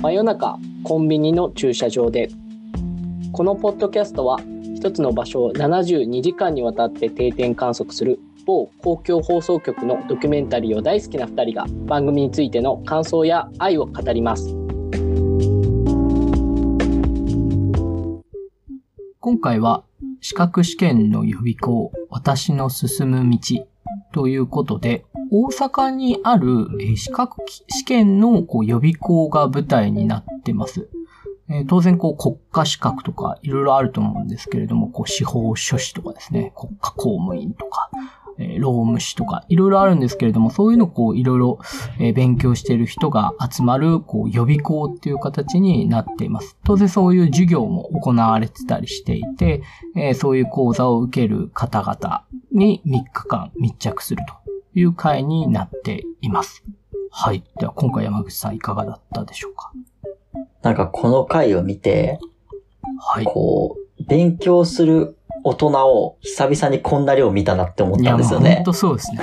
真夜中コンビニの駐車場で。このポッドキャストは一つの場所を72時間にわたって定点観測する某公共放送局のドキュメンタリーを大好きな2人が番組についての感想や愛を語ります。今回は資格試験の予備校私の進む道ということで大阪にある資格試験のこう予備校が舞台になってます。え、当然、こう、国家資格とか、いろいろあると思うんですけれども、こう、司法書士とかですね、国家公務員とか、え、労務士とか、いろいろあるんですけれども、そういうのをこう、いろいろ、え、勉強している人が集まる、こう、予備校っていう形になっています。当然そういう授業も行われてたりしていて、え、そういう講座を受ける方々に3日間密着するという回になっています。はい。では今回山口さんいかがだったでしょうか？なんかこの回を見て、はい。こう、勉強する大人を久々にこんな量見たなって思ったんですよね。本当そうですね。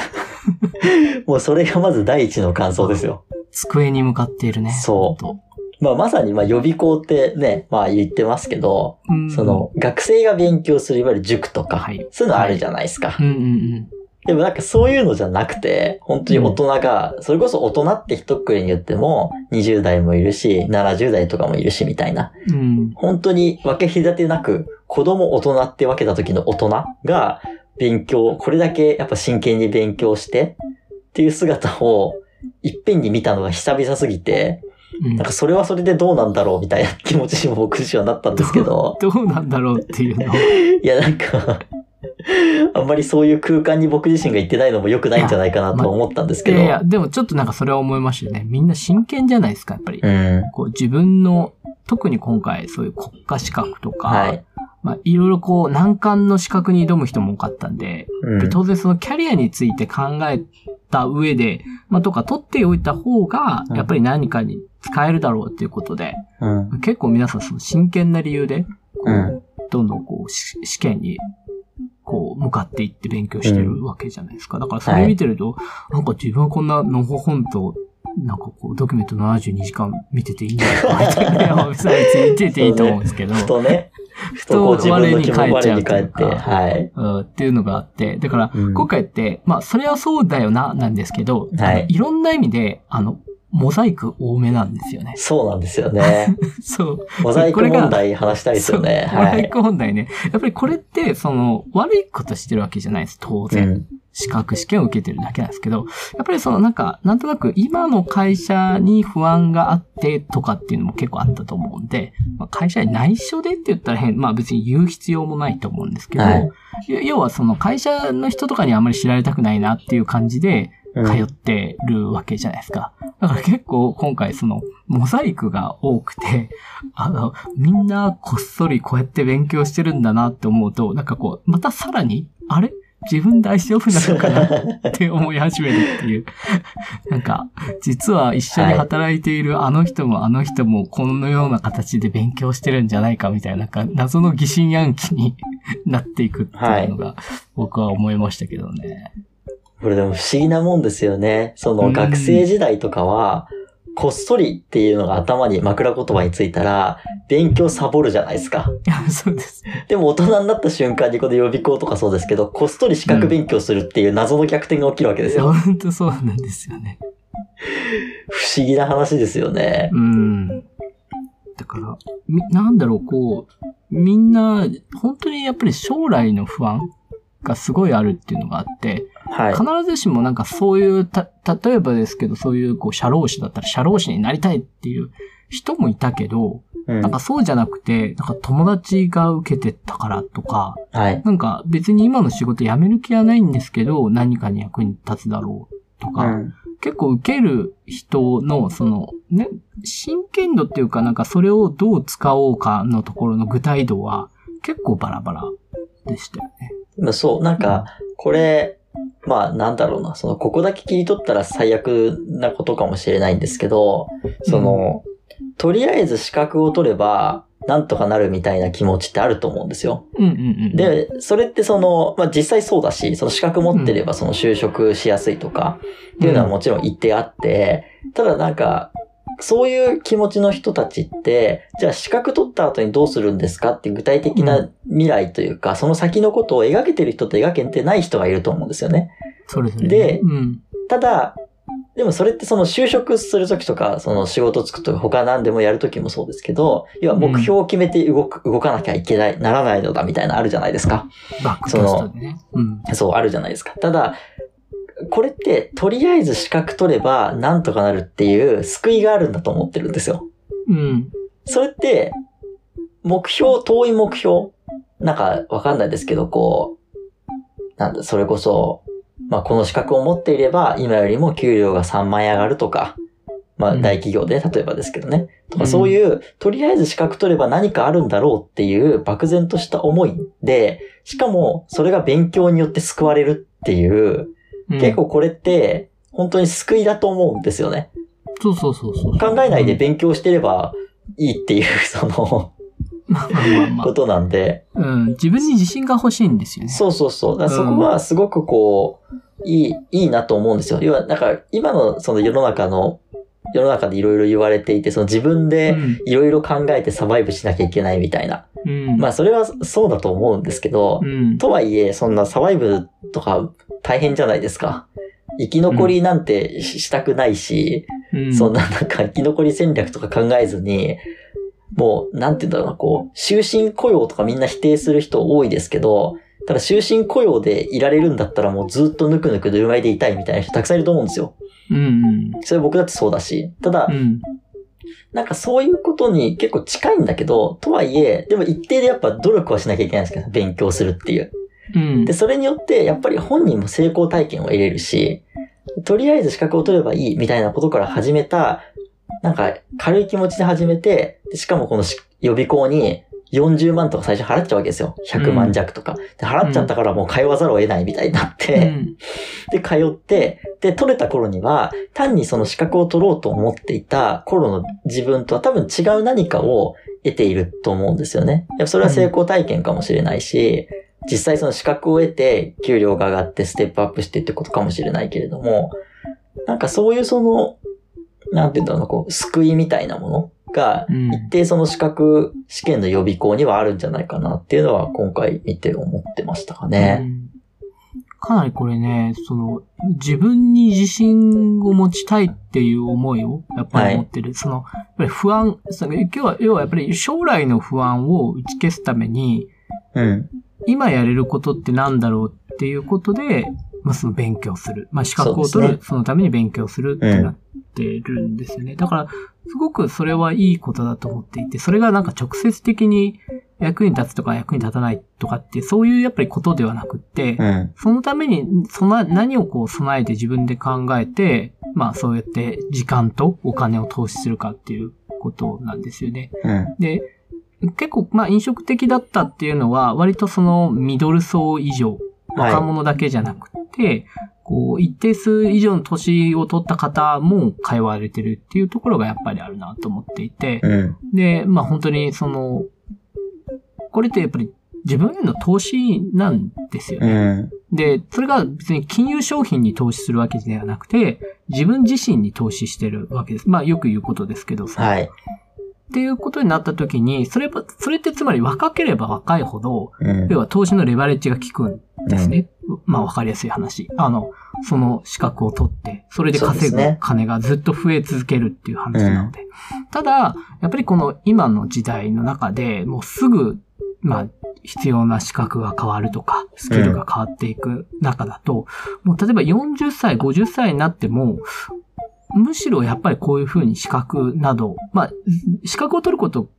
もうそれがまず第一の感想ですよ。机に向かっているね。そう。まあまさにまあ予備校ってね、まあ言ってますけど、その学生が勉強するいわゆる塾とか、はい、そういうのあるじゃないですか。はい、うんうんうんでもなんかそういうのじゃなくて、本当に大人が、それこそ大人って一括りに言っても、20代もいるし、70代とかもいるしみたいな。うん、本当に分け隔てなく、子供大人って分けた時の大人が、勉強、これだけやっぱ真剣に勉強して、っていう姿を、いっぺんに見たのが久々すぎて、うん、なんかそれはそれでどうなんだろうみたいな気持ちにも僕自身はなったんですけど。どうなんだろうっていうの。いやなんか あんまりそういう空間に僕自身が行ってないのも良くないんじゃないかなと思ったんですけど。いや、いやでもちょっとなんかそれは思いましたよね。みんな真剣じゃないですか、やっぱり。うん、こう自分の、特に今回そういう国家資格とか、はい、まあ、いろいろこう難関の資格に挑む人も多かったんで、うん、当然そのキャリアについて考えた上で、まあ、とか取っておいた方が、やっぱり何かに使えるだろうっていうことで、うん、結構皆さんその真剣な理由で、どんどんこう試験にこう、向かっていって勉強してるわけじゃないですか。だからそれ見てると、はい、なんか自分はこんなのほほんと、なんかこう、ドキュメント72時間見てていいんじゃないかみたいな、別に見てていいと思うんですけど。ふとね。ふと我に返っちゃうというか。はい。うん、っていうのがあって、だから、今回って、まあ、それはそうだよな、なんですけど、はい。いろんな意味で、あの、モザイク多めなんですよね。そうなんですよね。そう。モザイク問題話したいですよね。モザイク問題ね。やっぱりこれって、その、悪いことしてるわけじゃないです、当然。うん資格試験を受けてるだけなんですけど、やっぱりそのなんか、なんとなく今の会社に不安があってとかっていうのも結構あったと思うんで、まあ、会社に内緒でって言ったら変、まあ別に言う必要もないと思うんですけど、はい、要はその会社の人とかにあんまり知られたくないなっていう感じで、通ってるわけじゃないですか。だから結構今回そのモザイクが多くて、あの、みんなこっそりこうやって勉強してるんだなって思うと、なんかこう、またさらに、あれ？自分大丈夫なのかな？って思い始めるっていう。なんか、実は一緒に働いているあの人もあの人もこのような形で勉強してるんじゃないかみたいな、なんか謎の疑心暗鬼になっていくっていうのが僕は思いましたけどね。これでも不思議なもんですよね。その学生時代とかは、こっそりっていうのが頭に枕言葉についたら、勉強サボるじゃないですか。そうです。でも大人になった瞬間にこの予備校とかそうですけど、こっそり資格勉強するっていう謎の逆転が起きるわけですよ。うん、本当そうなんですよね。不思議な話ですよね。うん。だから、なんだろう、こう、みんな、本当にやっぱり将来の不安がすごいあるっていうのがあって、はい、必ずしもなんかそういう、た、例えばですけど、そういうこう、社労士だったら社労士になりたいっていう人もいたけど、うん、なんかそうじゃなくて、なんか友達が受けてたからとか、はい、なんか別に今の仕事辞める気はないんですけど、何かに役に立つだろうとか、うん、結構受ける人の、その、ね、真剣度っていうかなんかそれをどう使おうかのところの具体度は結構バラバラでしたよね。そう、なんか、これ、まあなんだろうな、その、ここだけ切り取ったら最悪なことかもしれないんですけど、その、とりあえず資格を取れば、なんとかなるみたいな気持ちってあると思うんですよ。で、それってその、まあ実際そうだし、その資格持ってればその就職しやすいとか、っていうのはもちろん一定あって、ただなんか、そういう気持ちの人たちって、じゃあ資格取った後にどうするんですかって具体的な未来というか、うん、その先のことを描けてる人と描けてない人がいると思うんですよね。そうですね。で、うん、ただ、でもそれってその就職するときとか、その仕事つくとか他何でもやるときもそうですけど、要は目標を決めて動く、うん、動かなきゃいけない、ならないのだみたいなあるじゃないですか。その、うん、そう、あるじゃないですか。ただ、これって、とりあえず資格取ればなんとかなるっていう救いがあるんだと思ってるんですよ。うん。それって、目標、遠い目標なんかわかんないですけど、こう、なんだ、それこそ、まあこの資格を持っていれば、今よりも給料が3万円上がるとか、まあ大企業で、例えばですけどね。とかそういう、とりあえず資格取れば何かあるんだろうっていう漠然とした思いで、しかもそれが勉強によって救われるっていう、結構これって、本当に救いだと思うんですよね。そうそうそうそう。考えないで勉強してればいいっていう、そのことなんで。うん。自分に自信が欲しいんですよね。そうそうそう。だそこはすごくこう、いい、いいなと思うんですよ。要は、なんか、今のその世の中の、世の中でいろいろ言われていて、その自分でいろいろ考えてサバイブしなきゃいけないみたいな。うん、まあ、それはそうだと思うんですけど、うん、とはいえ、そんなサバイブとか大変じゃないですか。生き残りなんてしたくないし、うん、そんななんか生き残り戦略とか考えずに、もう、なんて言うんだろうな、こう、終身雇用とかみんな否定する人多いですけど、ただ終身雇用でいられるんだったらもうずっとぬくぬくぬるまいでいたいみたいな人たくさんいると思うんですよ。うん、それ僕だってそうだし。ただ、うん、なんかそういうことに結構近いんだけど、とはいえ、でも一定でやっぱ努力はしなきゃいけないんですけど、勉強するっていう。うん、で、それによってやっぱり本人も成功体験を得れるし、とりあえず資格を取ればいいみたいなことから始めた、なんか軽い気持ちで始めて、しかもこの予備校に40万とか最初払っちゃうわけですよ。100万弱とか。うん、で払っちゃったからもう通わざるを得ないみたいになって、うん、で、通って、で、取れた頃には、単にその資格を取ろうと思っていた頃の自分とは多分違う何かを得ていると思うんですよね。それは成功体験かもしれないし、実際その資格を得て、給料が上がってステップアップしてってことかもしれないけれども、なんかそういうその、なんていうんだろうな、こう、救いみたいなものが、一定その資格試験の予備校にはあるんじゃないかなっていうのは今回見て思ってましたかね。うん、かなりこれね、その、自分に自信を持ちたいっていう思いをやっぱり持ってる。はい、その、やっぱり不安、今日は、要はやっぱり将来の不安を打ち消すために、うん、今やれることってなんだろうっていうことで、まあ、その勉強する。まあ、資格を取る、そ、ね,、のために勉強するってなってるんですよね。うん、だから、すごくそれはいいことだと思っていて、それがなんか直接的に役に立つとか役に立たないとかって、そういうやっぱりことではなくって、うん、そのために、その何をこう備えて自分で考えて、まあそうやって時間とお金を投資するかっていうことなんですよね。うん、で、結構、まあ飲食的だったっていうのは、割とそのミドル層以上、若者だけじゃなくて、はい、こう、一定数以上の年を取った方も通われてるっていうところがやっぱりあるなと思っていて、うん、で、まあ本当にその、これってやっぱり自分への投資なんですよね。うん、で、それが別に金融商品に投資するわけではなくて、自分自身に投資してるわけです。まあよく言うことですけどさ。はい。っていうことになった時に、それ、それってつまり若ければ若いほど、うん、要は投資のレバレッジが効くんですね。うん、まあわかりやすい話。あの、その資格を取って、それで稼ぐ金がずっと増え続けるっていう話なので。うん、ただ、やっぱりこの今の時代の中でもうすぐ、まあ、必要な資格が変わるとか、スキルが変わっていく中だと、もう例えば40歳、50歳になっても、むしろやっぱりこういうふうに資格など、まあ、資格を取ること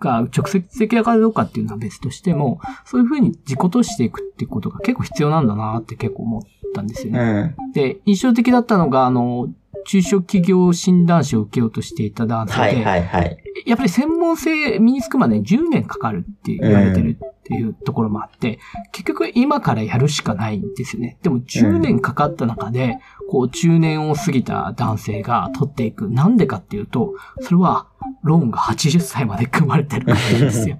が直接的かどうかっていうのは別としても、そういうふうに自己投資していくっていうことが結構必要なんだなって結構思ったんですよね。うん、で、印象的だったのが、あの、中小企業診断士を受けようとしていた男性で、はいはいはい、やっぱり専門性身につくまで10年かかるって言われてるっていうところもあって、結局今からやるしかないんですよね。でも10年かかった中で、こう中年を過ぎた男性が取っていく。なんでかっていうと、それはローンが80歳まで組まれてるからですよ。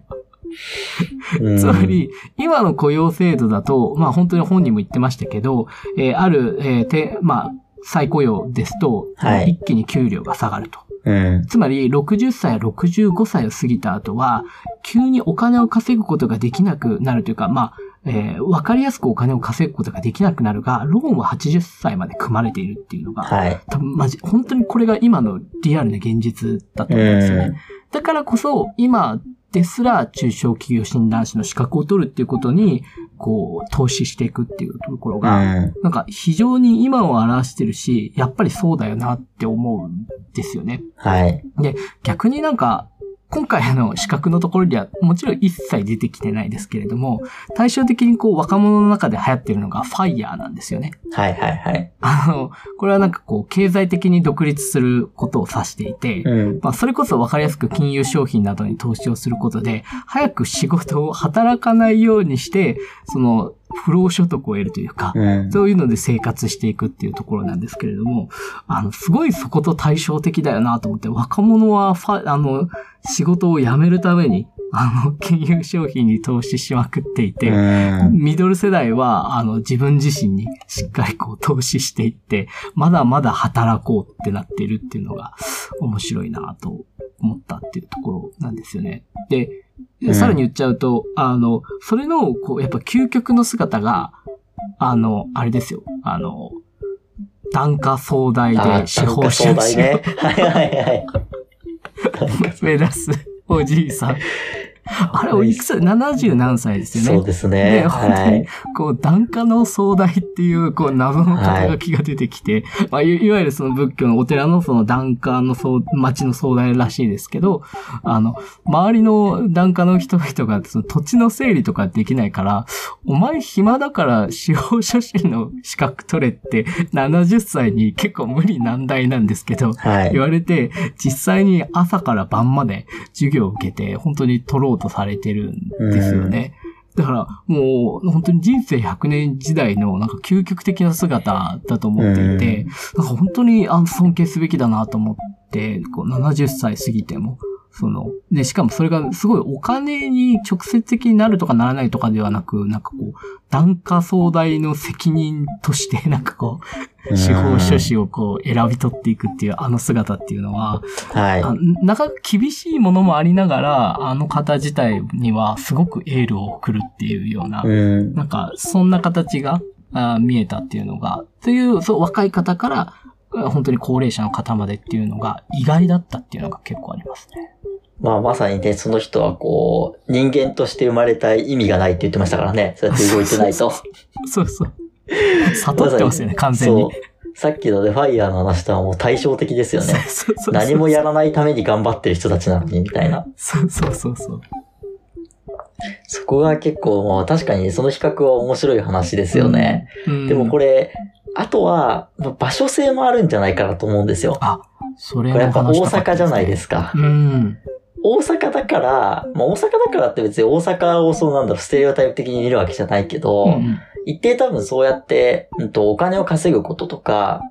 つまり、今の雇用制度だと、まあ本当に本人も言ってましたけど、えー、ある、えー、て、まあ、再雇用ですと、はい、一気に給料が下がると。うん、つまり、60歳、65歳を過ぎた後は、急にお金を稼ぐことができなくなるというか、まあ、えー、わかりやすくお金を稼ぐことができなくなるが、ローンは80歳まで組まれているっていうのが、はい、多分マジ、本当にこれが今のリアルな現実だと思うんですよね。うん、だからこそ、今ですら中小企業診断士の資格を取るっていうことに、こう、投資していくっていうところが、うん、なんか非常に今を表してるし、やっぱりそうだよなって思うんですよね。はい。で、逆になんか、今回の資格のところにはもちろん一切出てきてないですけれども、対照的にこう若者の中で流行ってるのがファイヤーなんですよね。はいはいはい。あの、これはなんかこう経済的に独立することを指していて、うん、まあそれこそわかりやすく金融商品などに投資をすることで、早く仕事を働かないようにして、その不労所得を得るというか、うん、そういうので生活していくっていうところなんですけれども、あの、すごいそこと対照的だよなと思って、若者はファ、あの、仕事を辞めるために、あの、金融商品に投資しまくっていて、うん、ミドル世代は、あの、自分自身にしっかりこう投資していって、まだまだ働こうってなってるっていうのが面白いなと思ったっていうところなんですよね。で、さらに言っちゃうと、あの、それの、こう、やっぱ究極の姿が、あの、あれですよ。あの、単価総代で司法書士。ね。はいはいはい。目指すおじいさん。あれ、おいくつ、70何歳ですよね。そうですね。で、本当に、こう、檀家の総代っていう、こう、謎の肩書きが出てきて、はい、まあい、いわゆるその仏教のお寺のその檀家の総、町の総代らしいですけど、あの、周りの檀家の人々がその土地の整理とかできないから、お前暇だから司法書士の資格取れって70歳に結構無理難題なんですけど、はい、言われて、実際に朝から晩まで授業を受けて、本当に取ろうとされてるんですよね。だから、もう、本当に人生100年時代の、なんか究極的な姿だと思っていて、なんか本当にあ尊敬すべきだなと思って、こう70歳過ぎても、その、で、しかもそれがすごいお金に直接的になるとかならないとかではなく、なんかこう、檀家総代の責任として、なんかこう、司法書士をこう選び取っていくっていうあの姿っていうのは、はい。なかなか厳しいものもありながら、あの方自体にはすごくエールを送るっていうような、なんかそんな形があ見えたっていうのが、という、そう、若い方から、本当に高齢者の方までっていうのが意外だったっていうのが結構ありますね。まあまさにね、その人はこう、人間として生まれた意味がないって言ってましたからね。そうやって動いてないと。そうそう。悟ってますよね、完全に。さっきのでファイヤーの話とはもう対照的ですよね。何もやらないために頑張ってる人たちなのに、みたいな。そうそうそうそう。そこが結構、まあ、確かにその比較は面白い話ですよね。うん、でもこれ、あとは、場所性もあるんじゃないかなと思うんですよ。あ、それこれやっぱ大阪じゃないですか。うん。大阪だから、まあ大阪だからって別に大阪をそうなんだろう、ステレオタイプ的に見るわけじゃないけど、うん、一定多分そうやって、うんと、お金を稼ぐこととか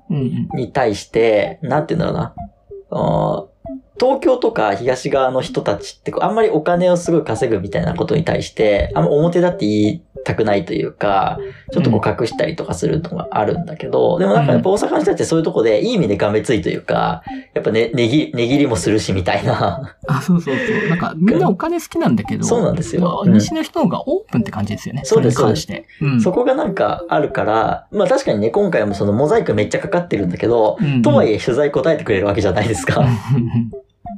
に対して、うん、なんて言うんだろうな、東京とか東側の人たちってあんまりお金をすごい稼ぐみたいなことに対して、あんま表だって言いたくないというか、ちょっとこう隠したりとかするのがあるんだけど、うん、でもなんかやっぱ大阪の人たちそういうとこでいい意味でがめついというか、やっぱね、ねぎ、ねぎりもするしみたいな。あ、そうそうそう。なんか みんなお金好きなんだけど、そうなんですよ。西の人の方がオープンって感じですよね。そうです、そうです。うん、そこがなんかあるから、まあ確かにね、今回もそのモザイクめっちゃかかってるんだけど、うんうん、とはいえ取材答えてくれるわけじゃないですか。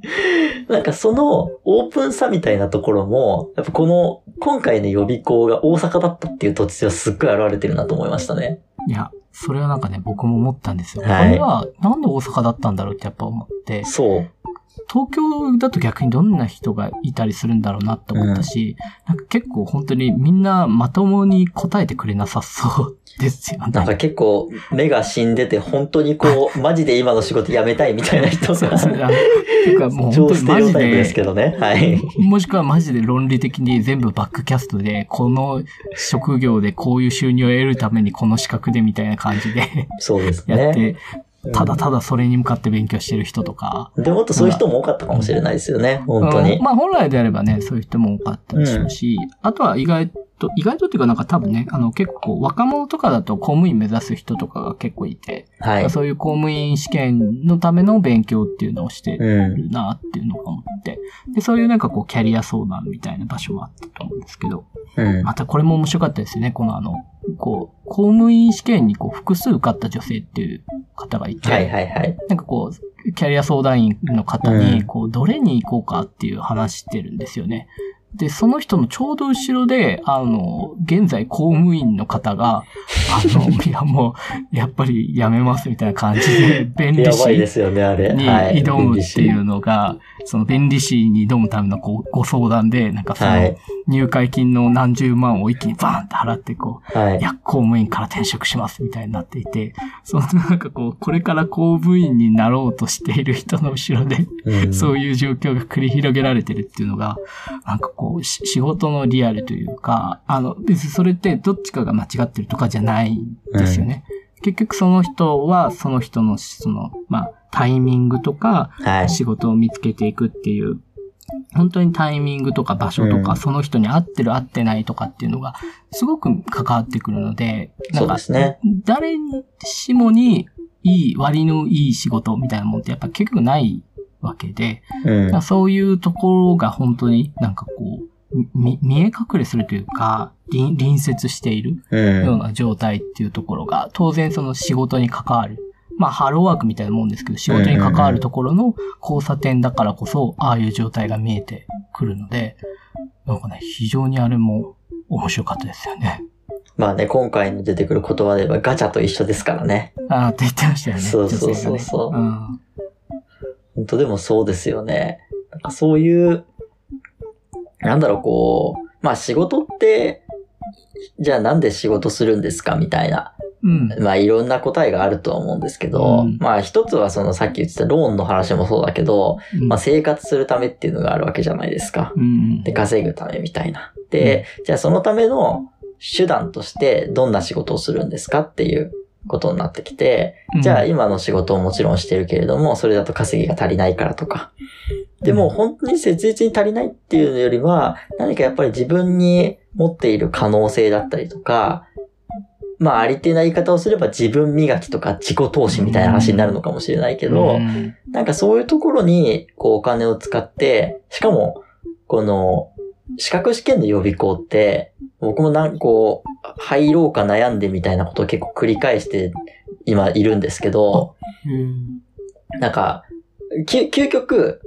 なんかそのオープンさみたいなところも、やっぱこの今回の予備校が大阪だったっていう土地はすっごい現れてるなと思いましたね。いや、それはなんかね、僕も思ったんですよ。はい、これはなんで大阪だったんだろうってやっぱ思って。そう。東京だと逆にどんな人がいたりするんだろうなって思ったし、うん、なんか結構本当にみんなまともに答えてくれなさそうですよね。なんか結構目が死んでて本当にこう、マジで今の仕事辞めたいみたいな人が。そうですね。てかもう本当にマジで。ですけどね。はい。もしくはマジで論理的に全部バックキャストで、この職業でこういう収入を得るためにこの資格でみたいな感じで。そうですね。やって、ただただそれに向かって勉強してる人とか。でもっとそういう人も多かったかもしれないですよね、本当に。まあ本来であればね、そういう人も多かったでしょうし、うん、あとは意外と、意外とっていうかなんか多分ね、あの結構若者とかだと公務員目指す人とかが結構いて、はい、そういう公務員試験のための勉強っていうのをしてるなっていうのが思って、うん、で、そういうなんかこうキャリア相談みたいな場所もあったと思うんですけど、うん、またこれも面白かったですよね、このあの、こう、公務員試験にこう複数受かった女性っていう方がいて、はいはいはい。なんかこう、キャリア相談員の方に、こう、どれに行こうかっていう話してるんですよね。で、その人のちょうど後ろで、あの、現在公務員の方が、あの、いやもう、やっぱりやめますみたいな感じで、便利士に挑むっていうのが、その便利士に挑むためのごご相談で、なんかその、入会金の何十万を一気にバーンって払ってこう、はい、いや、公務員から転職しますみたいになっていて、そのなんかこう、これから公務員になろうとしている人の後ろで、うん、そういう状況が繰り広げられてるっていうのが、なんかこう、仕事のリアルというか、あの、別にそれってどっちかが間違ってるとかじゃないんですよね。うん、結局その人はその人の、その、まあ、タイミングとか、仕事を見つけていくっていう本当にタイミングとか場所とか、その人に合ってる合ってないとかっていうのが、すごく関わってくるので、なんか、誰しもにいい、割のいい仕事みたいなもんってやっぱ結局ないわけで、うん、そういうところが本当になんかこう、見え隠れするというか、隣接しているような状態っていうところが、当然その仕事に関わるまあ、ハローワークみたいなもんですけど、仕事に関わるところの交差点だからこそ、ああいう状態が見えてくるので、なんかね、非常にあれも面白かったですよね。まあね、今回の出てくる言葉で言えばガチャと一緒ですからね。ああ、って言ってましたよね。そうそうそうそう。ね、うん、本当でもそうですよね。なんかそういう、なんだろう、こう、まあ仕事って、じゃあなんで仕事するんですか？みたいな。うん、まあいろんな答えがあるとは思うんですけど、うん、まあ一つはそのさっき言ってたローンの話もそうだけど、うん、まあ生活するためっていうのがあるわけじゃないですか。で、稼ぐためみたいな。で、じゃあそのための手段としてどんな仕事をするんですか？っていうことになってきて、じゃあ今の仕事をもちろんしてるけれども、それだと稼ぎが足りないからとか。でも本当に切実に足りないっていうのよりは、何かやっぱり自分に持っている可能性だったりとか、まあ、ありてな言い方をすれば自分磨きとか自己投資みたいな話になるのかもしれないけど、なんかそういうところに、こう、お金を使って、しかも、この、資格試験の予備校って、僕もなんかこう、入ろうか悩んでみたいなことを結構繰り返して今いるんですけど、なんか、究極、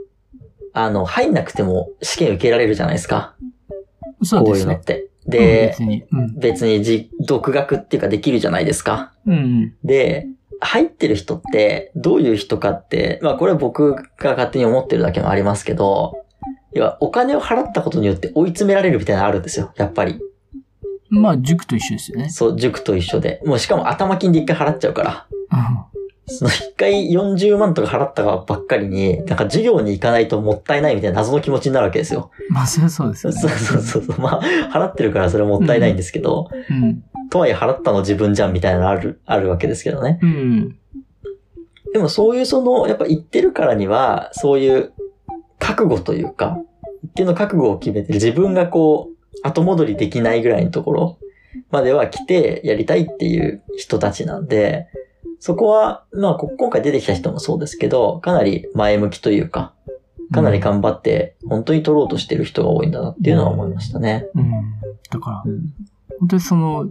あの、入んなくても試験受けられるじゃないですか。そうですね。こういうのって。で、別に、うん、別にじ独学っていうかできるじゃないですか。うん、で、入ってる人ってどういう人かって、まあこれは僕が勝手に思ってるだけもありますけど、要はお金を払ったことによって追い詰められるみたいなのあるんですよ、やっぱり。まあ塾と一緒ですよね。そう、塾と一緒で。もうしかも頭金で一回払っちゃうから。その一回40万とか払ったばっかりに、なんか授業に行かないともったいないみたいな謎の気持ちになるわけですよ。まあ、それそうですよね。そうそうそう。まあ、払ってるからそれはもったいないんですけど、うん、うん、とはいえ払ったの自分じゃんみたいなのある、あるわけですけどね。うん。でもそういうその、やっぱ言ってるからには、そういう覚悟というか、一定の覚悟を決めて自分がこう、後戻りできないぐらいのところまでは来てやりたいっていう人たちなんで、そこは、まあ、今回出てきた人もそうですけど、かなり前向きというか、かなり頑張って、本当に取ろうとしてる人が多いんだなっていうのは思いましたね。うん。だから、うん、本当にその、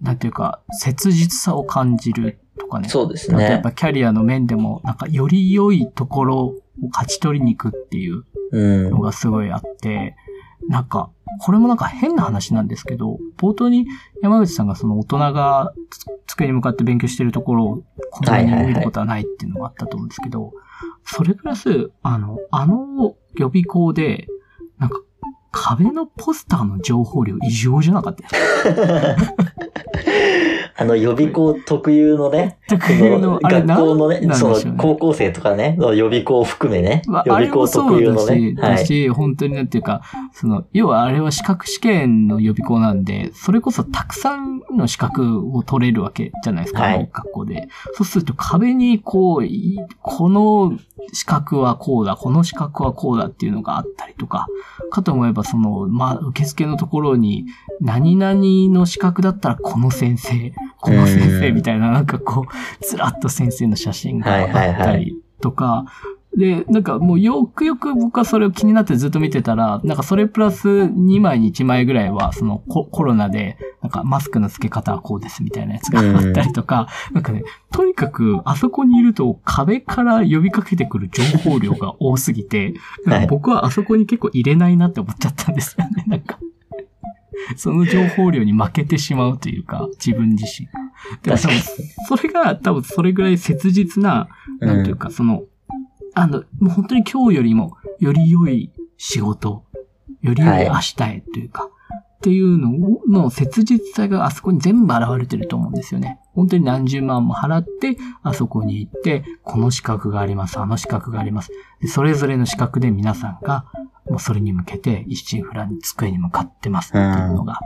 なんていうか、切実さを感じるとかね。そうですね。やっぱキャリアの面でも、なんかより良いところを勝ち取りに行くっていうのがすごいあって、うん、なんか、これもなんか変な話なんですけど、冒頭に山口さんがその大人が机に向かって勉強してるところを子供に見ることはないっていうのがあったと思うんですけど、それプラス、あの、あの予備校で、なんか壁のポスターの情報量異常じゃなかった あの予備校特有のね、特有の、学校のね、その、高校生とかね、予備校含めね、予備校特有のね。だし、本当になんていうか、その、要はあれは資格試験の予備校なんで、それこそたくさんの資格を取れるわけじゃないですか、はい、学校で。そうすると壁にこう、この資格はこうだ、この資格はこうだっていうのがあったりとか、かと思えばその、まあ、受付のところに、何々の資格だったらこの先生、この先生みたいな、なんかこう、ずらっと先生の写真があったりとか、で、なんかもうよくよく僕はそれを気になってずっと見てたら、なんかそれプラス2枚に1枚ぐらいは、そのココロナで、なんかマスクの付け方はこうですみたいなやつがあったりとか、なんかね、とにかくあそこにいると壁から呼びかけてくる情報量が多すぎて、僕はあそこに結構入れないなって思っちゃったんですよね、なんか。その情報量に負けてしまうというか、自分自身。でも多分、それが多分それぐらい切実な、なんていうか、その、あの、もう本当に今日よりも、より良い仕事、より良い明日へというか、はい、っていうのの切実さがあそこに全部現れてると思うんですよね。本当に何十万も払って、あそこに行って、この資格があります、あの資格があります。それぞれの資格で皆さんが、もうそれに向けて一心不乱に机に向かってますっていうのが、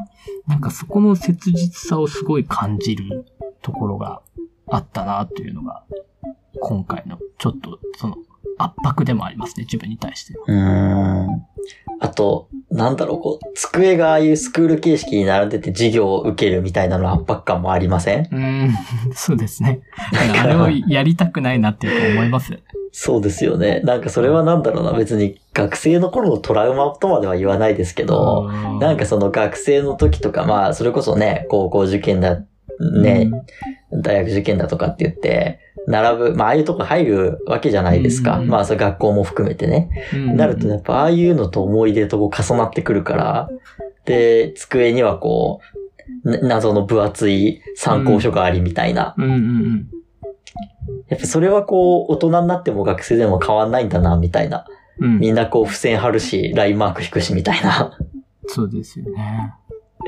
なんかそこの切実さをすごい感じるところがあったなというのが、今回のちょっとその圧迫でもありますね、自分に対しては。うん。あと、なんだろう、こう、机がああいうスクール形式に並んでて授業を受けるみたいなの圧迫感もありません？うん、そうですね。あれをやりたくないなっていう思います。そうですよね。なんかそれはなんだろうな、別に学生の頃のトラウマとまでは言わないですけど、なんかその学生の時とか、まあ、それこそね、高校受験だ、ね、大学受験だとかって言って、並ぶ、まあ、ああいうとこ入るわけじゃないですか。まあ、そ学校も含めてね。なると、やっぱ、ああいうのと思い出と重なってくるから、で、机にはこう、謎の分厚い参考書がありみたいな。やっぱそれはこう、大人になっても学生でも変わんないんだな、みたいな。うん、みんなこう、付箋貼るし、ラインマーク引くし、みたいな。そうですよね。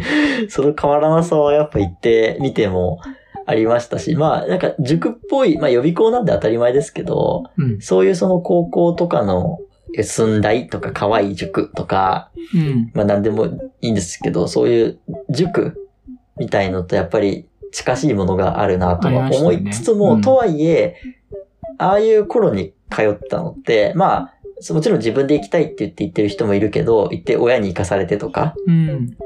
その変わらなさはやっぱ言ってみても、ありましたし、まあ、なんか塾っぽい、まあ予備校なんで当たり前ですけど、うん、そういうその高校とかの寸大とか可愛い塾とか、うん、まあ何でもいいんですけど、そういう塾みたいのとやっぱり近しいものがあるなと思いつつも、ねうん、とはいえ、ああいう頃に通ったのって、まあ、もちろん自分で行きたいって言って行ってる人もいるけど、行って親に行かされてとか、うん、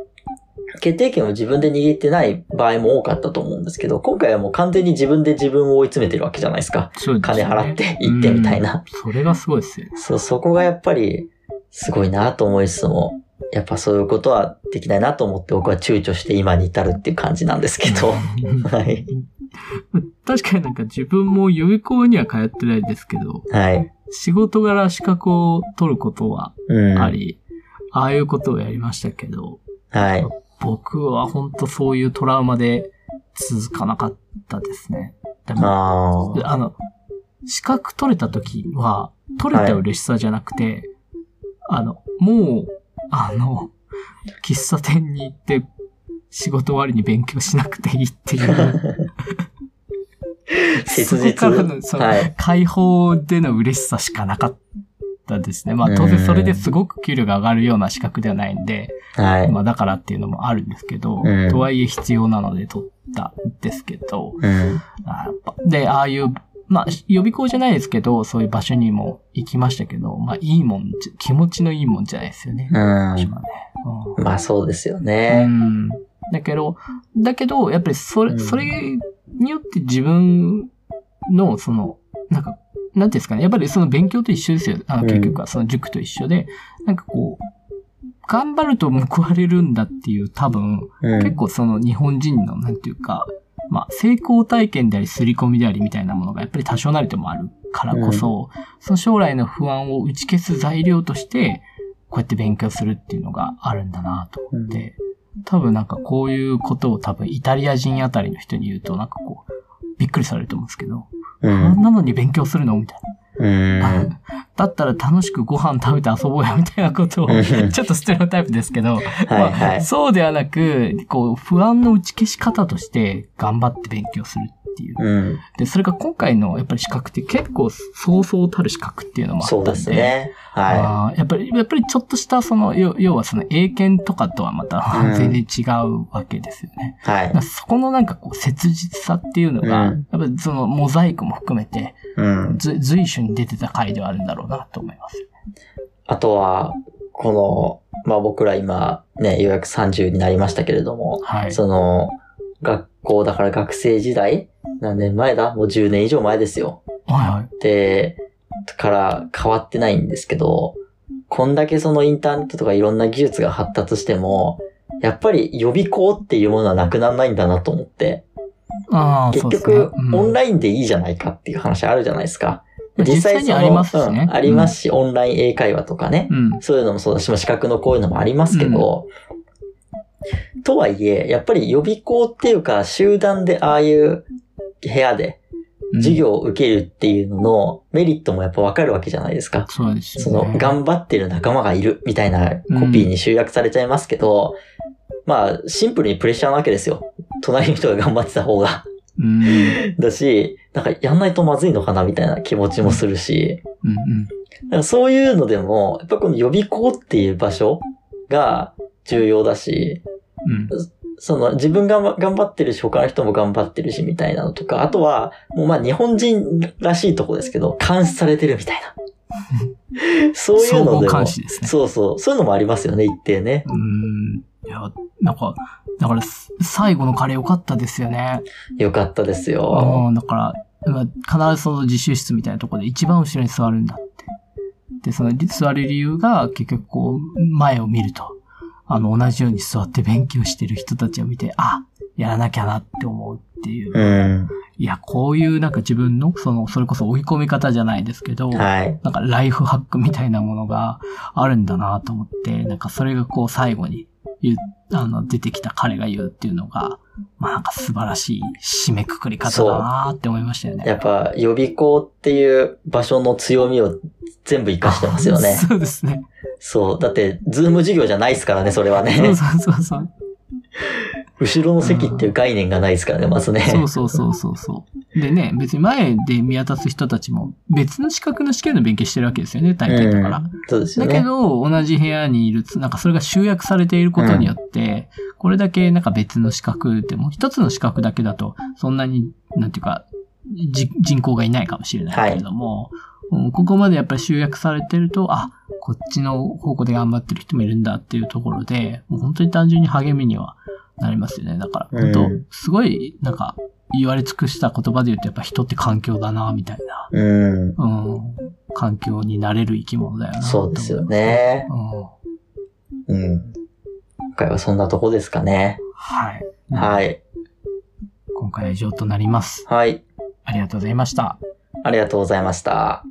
決定権を自分で握ってない場合も多かったと思うんですけど、今回はもう完全に自分で自分を追い詰めてるわけじゃないですか。すね、金払って行ってみたいな。それがすごいですよ。そう、そこがやっぱりすごいなと思いつつも、やっぱそういうことはできないなと思って僕は躊躇して今に至るっていう感じなんですけど。はい。確かになんか自分も予備校には通ってないですけど、はい。仕事柄資格を取ることはあり、うん、ああいうことをやりましたけど、はい。僕は本当そういうトラウマで続かなかったですね。でも、あの、資格取れた時は、取れた嬉しさじゃなくて、はい、あの、もう、あの、喫茶店に行って仕事終わりに勉強しなくていいっていう。そこからの、その、はい、解放での嬉しさしかなかったですね。まあ当然それですごく給料が上がるような資格ではないんで、はい。まあだからっていうのもあるんですけど、うん、とはいえ必要なので取ったんですけど、うん、で、ああいう、まあ予備校じゃないですけど、そういう場所にも行きましたけど、まあいいもん、気持ちのいいもんじゃないですよね。うん。うん、まあそうですよね。うん。だけど、だけど、やっぱりそれ、それによって自分の、その、なんか、なんていうんですかね。やっぱりその勉強と一緒ですよ。あの、結局はその塾と一緒で、なんかこう、頑張ると報われるんだっていう多分、うん、結構その日本人の、なんていうか、まあ、成功体験であり、刷り込みでありみたいなものがやっぱり多少なりともあるからこそ、うん、その将来の不安を打ち消す材料として、こうやって勉強するっていうのがあるんだなと思って、うん、多分なんかこういうことを多分イタリア人あたりの人に言うとなんかこう、びっくりされると思うんですけど、うん、なのに勉強するの？みたいな。だったら楽しくご飯食べて遊ぼうよみたいなことを、ちょっとステレオタイプですけど、はいはい、そうではなく、こう、不安の打ち消し方として頑張って勉強するていう。うん、で、それが今回のやっぱり資格って結構そうそうたる資格っていうのもあったんで。そうですね。はい。やっぱり、やっぱりちょっとしたその、要はその英検とかとはまた全然違うわけですよね。うん、はい。そこのなんかこう切実さっていうのが、やっぱりそのモザイクも含めて、うん、随所に出てた回ではあるんだろうなと思います。あとは、この、まあ僕ら今ね、ようやく30になりましたけれども、はい、その、学校だから学生時代何年前だ？もう10年以上前ですよ。はいはい。で、から変わってないんですけど、こんだけそのインターネットとかいろんな技術が発達しても、やっぱり予備校っていうものはなくならないんだなと思って。結局、ねうん、オンラインでいいじゃないかっていう話あるじゃないですか。実際にありますしね、うん。ありますし、オンライン英会話とかね、うん、そういうのもそうだし、資格のこういうのもありますけど、とはいえ、やっぱり予備校っていうか、集団でああいう部屋で授業を受けるっていうののメリットもやっぱわかるわけじゃないですか。そうです、ね、その、頑張ってる仲間がいるみたいなコピーに集約されちゃいますけど、うん、まあ、シンプルにプレッシャーなわけですよ。隣の人が頑張ってた方が。うん、だし、なんかやんないとまずいのかなみたいな気持ちもするし、うんうん、そういうのでも、やっぱこの予備校っていう場所が重要だし、うん、その自分が頑張ってるし、他の人も頑張ってるしみたいなのとか、あとは、もうまあ日本人らしいとこですけど、監視されてるみたいな。そういうのでも、ね、そうそう、そういうのもありますよね、一定ね。うん。いや、なんか、だから、最後のカレー良かったですよね。良かったですよ。うん、だから、必ずその自習室みたいなところで一番後ろに座るんだって。で、その座る理由が結局こう、前を見ると。あの、同じように座って勉強してる人たちを見て、あ、やらなきゃなって思うっていう。うん。いや、こういうなんか自分の、その、それこそ追い込み方じゃないですけど、はい。なんかライフハックみたいなものがあるんだなと思って、なんかそれがこう最後に言う、あの、出てきた彼が言うっていうのが、まあなんか素晴らしい締めくくり方だなって思いましたよね。やっぱ予備校っていう場所の強みを全部活かしてますよね。そうですね。そう。だって、ズーム授業じゃないですからね、それはね。そうそうそうそう。後ろの席っていう概念がないですからね、まずね。そうそうそうそうそう。でね、別に前で見渡す人たちも別の資格の試験の勉強してるわけですよね、大抵だから。うん、そうですよね。だけど、同じ部屋にいる、なんかそれが集約されていることによって、うん、これだけなんか別の資格でも、一つの資格だけだと、そんなに、なんていうか、人口がいないかもしれないけれども、はい、ここまでやっぱり集約されてると、あ、こっちの方向で頑張ってる人もいるんだっていうところで、もう本当に単純に励みにはなりますよね。だから、本当、すごい、なんか、言われ尽くした言葉で言うと、やっぱ人って環境だな、みたいな。うん。うん。環境になれる生き物だよな。そうですよね。うん。うん。今回はそんなとこですかね。はい。はい。今回は以上となります。はい。ありがとうございました。ありがとうございました。